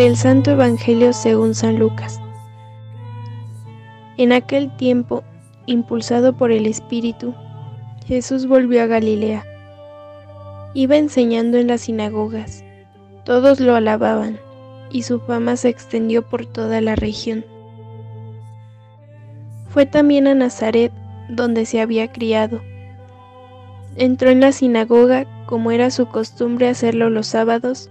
Del Santo Evangelio según San Lucas. En aquel tiempo, impulsado por el Espíritu, Jesús volvió a Galilea. Iba enseñando en las sinagogas. Todos lo alababan, y su fama se extendió por toda la región. Fue también a Nazaret, donde se había criado. Entró en la sinagoga, como era su costumbre hacerlo los sábados,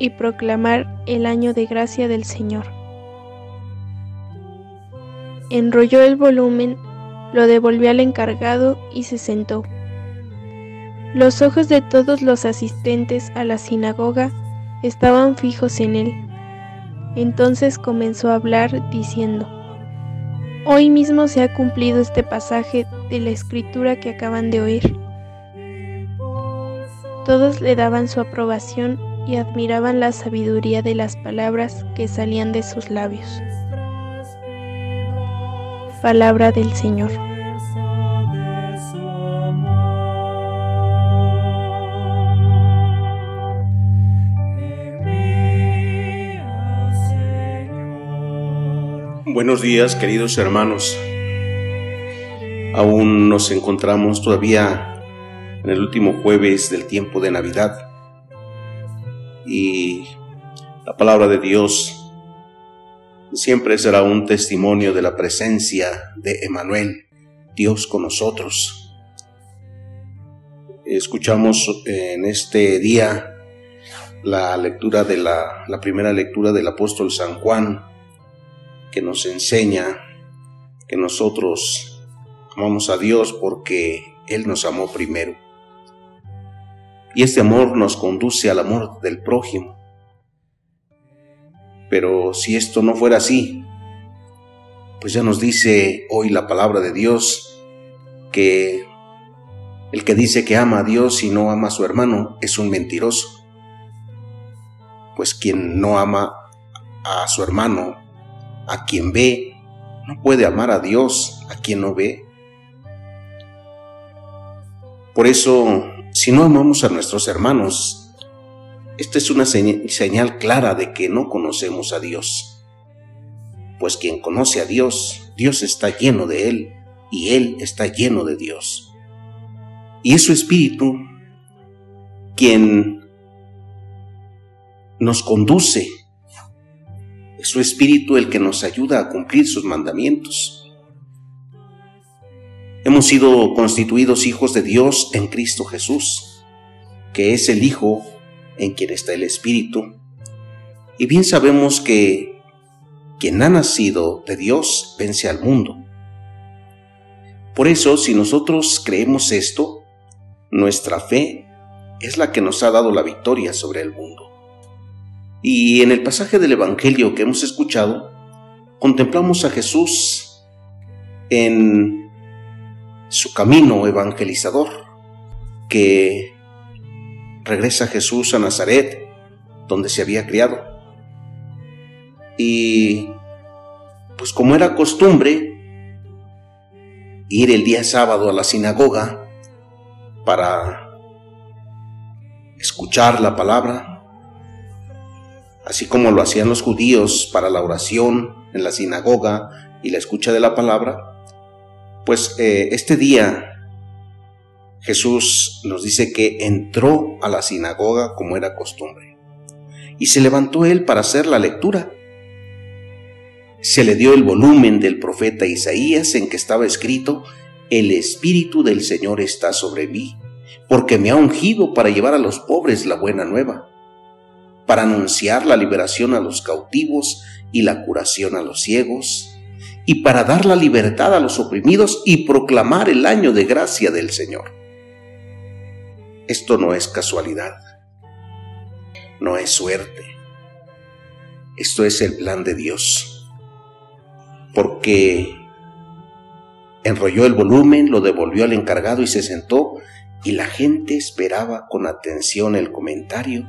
y proclamar el año de gracia del Señor. Enrolló el volumen, lo devolvió al encargado y se sentó. Los ojos de todos los asistentes a la sinagoga estaban fijos en él. Entonces comenzó a hablar diciendo, Hoy mismo se ha cumplido este pasaje de la escritura que acaban de oír. Todos le daban su aprobación y admiraban la sabiduría de las palabras que salían de sus labios. Palabra del Señor. Buenos días, queridos hermanos. Aún nos encontramos todavía en el último jueves del tiempo de Navidad y la palabra de Dios siempre será un testimonio de la presencia de Emanuel, Dios con nosotros. Escuchamos en este día la lectura de la, la primera lectura del apóstol San Juan, que nos enseña que nosotros amamos a Dios porque Él nos amó primero. Y este amor nos conduce al amor del prójimo. Pero si esto no fuera así, pues ya nos dice hoy la palabra de Dios que el que dice que ama a Dios y no ama a su hermano es un mentiroso. Pues quien no ama a su hermano, a quien ve, no puede amar a Dios, a quien no ve. Por eso si no amamos a nuestros hermanos, esta es una señal clara de que no conocemos a Dios. Pues quien conoce a Dios, Dios está lleno de Él y Él está lleno de Dios. Y es su Espíritu quien nos conduce. Es su Espíritu el que nos ayuda a cumplir sus mandamientos. Hemos sido constituidos hijos de Dios en Cristo Jesús, que es el Hijo en quien está el Espíritu. Y bien sabemos que quien ha nacido de Dios vence al mundo. Por eso, si nosotros creemos esto, nuestra fe es la que nos ha dado la victoria sobre el mundo. Y en el pasaje del Evangelio que hemos escuchado, contemplamos a Jesús en su camino evangelizador, que regresa Jesús a Nazaret, donde se había criado. Y pues como era costumbre, ir el día sábado a la sinagoga para escuchar la palabra, así como lo hacían los judíos para la oración en la sinagoga y la escucha de la palabra, pues eh, este día Jesús nos dice que entró a la sinagoga como era costumbre y se levantó él para hacer la lectura. Se le dio el volumen del profeta Isaías en que estaba escrito, El Espíritu del Señor está sobre mí, porque me ha ungido para llevar a los pobres la buena nueva, para anunciar la liberación a los cautivos y la curación a los ciegos, y para dar la libertad a los oprimidos y proclamar el año de gracia del Señor. Esto no es casualidad, no es suerte, Esto es el plan de Dios. Porque enrolló el volumen, lo devolvió al encargado y se sentó y la gente esperaba con atención el comentario.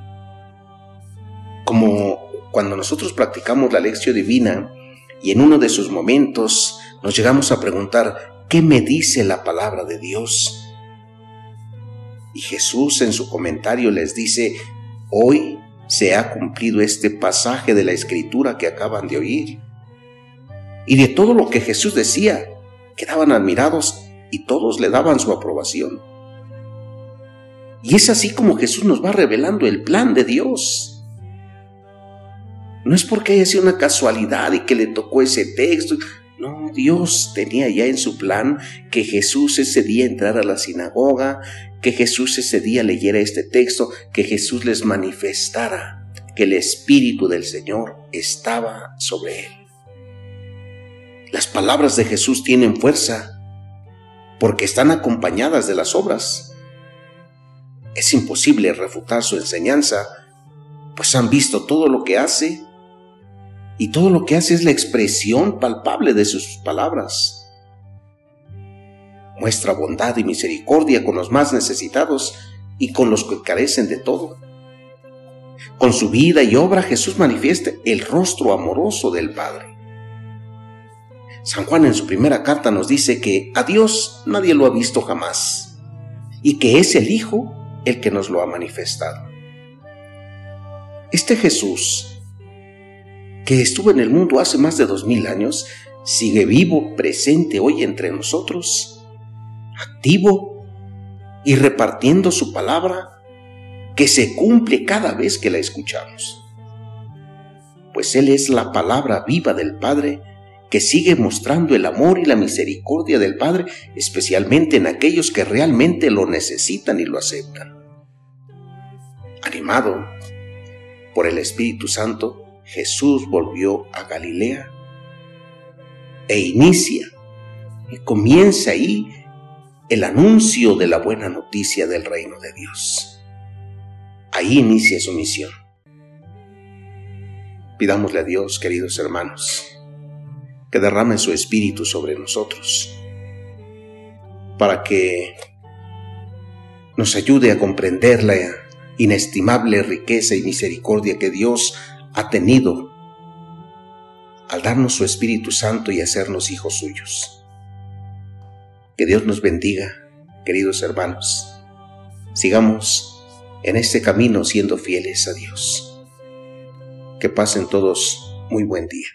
Como cuando nosotros practicamos la lección divina y en uno de sus momentos nos llegamos a preguntar, ¿qué me dice la palabra de Dios? Y Jesús en su comentario les dice, hoy se ha cumplido este pasaje de la escritura que acaban de oír. Y de todo lo que Jesús decía, quedaban admirados y todos le daban su aprobación. Y es así como Jesús nos va revelando el plan de Dios. No es porque haya sido una casualidad y que le tocó ese texto. No, Dios tenía ya en su plan que Jesús ese día entrara a la sinagoga, que Jesús ese día leyera este texto, que Jesús les manifestara que el Espíritu del Señor estaba sobre él. Las palabras de Jesús tienen fuerza porque están acompañadas de las obras. Es imposible refutar su enseñanza, pues han visto todo lo que hace y todo lo que hace es la expresión palpable de sus palabras. Muestra bondad y misericordia con los más necesitados y con los que carecen de todo. Con su vida y obra Jesús manifiesta el rostro amoroso del Padre. San Juan en su primera carta nos dice que a Dios nadie lo ha visto jamás y que es el Hijo el que nos lo ha manifestado. Este Jesús, que estuvo en el mundo hace más de dos mil años, sigue vivo, presente hoy entre nosotros, activo y repartiendo su palabra que se cumple cada vez que la escuchamos. Pues Él es la palabra viva del Padre que sigue mostrando el amor y la misericordia del Padre, especialmente en aquellos que realmente lo necesitan y lo aceptan. Animado por el Espíritu Santo, Jesús volvió a Galilea e inicia y comienza ahí el anuncio de la buena noticia del reino de Dios. Ahí inicia su misión. Pidámosle a Dios, queridos hermanos, que derrame su espíritu sobre nosotros, para que nos ayude a comprender la inestimable riqueza y misericordia que Dios ha tenido al darnos su Espíritu Santo y hacernos hijos suyos. Que Dios nos bendiga, queridos hermanos. Sigamos en este camino siendo fieles a Dios. Que pasen todos muy buen día.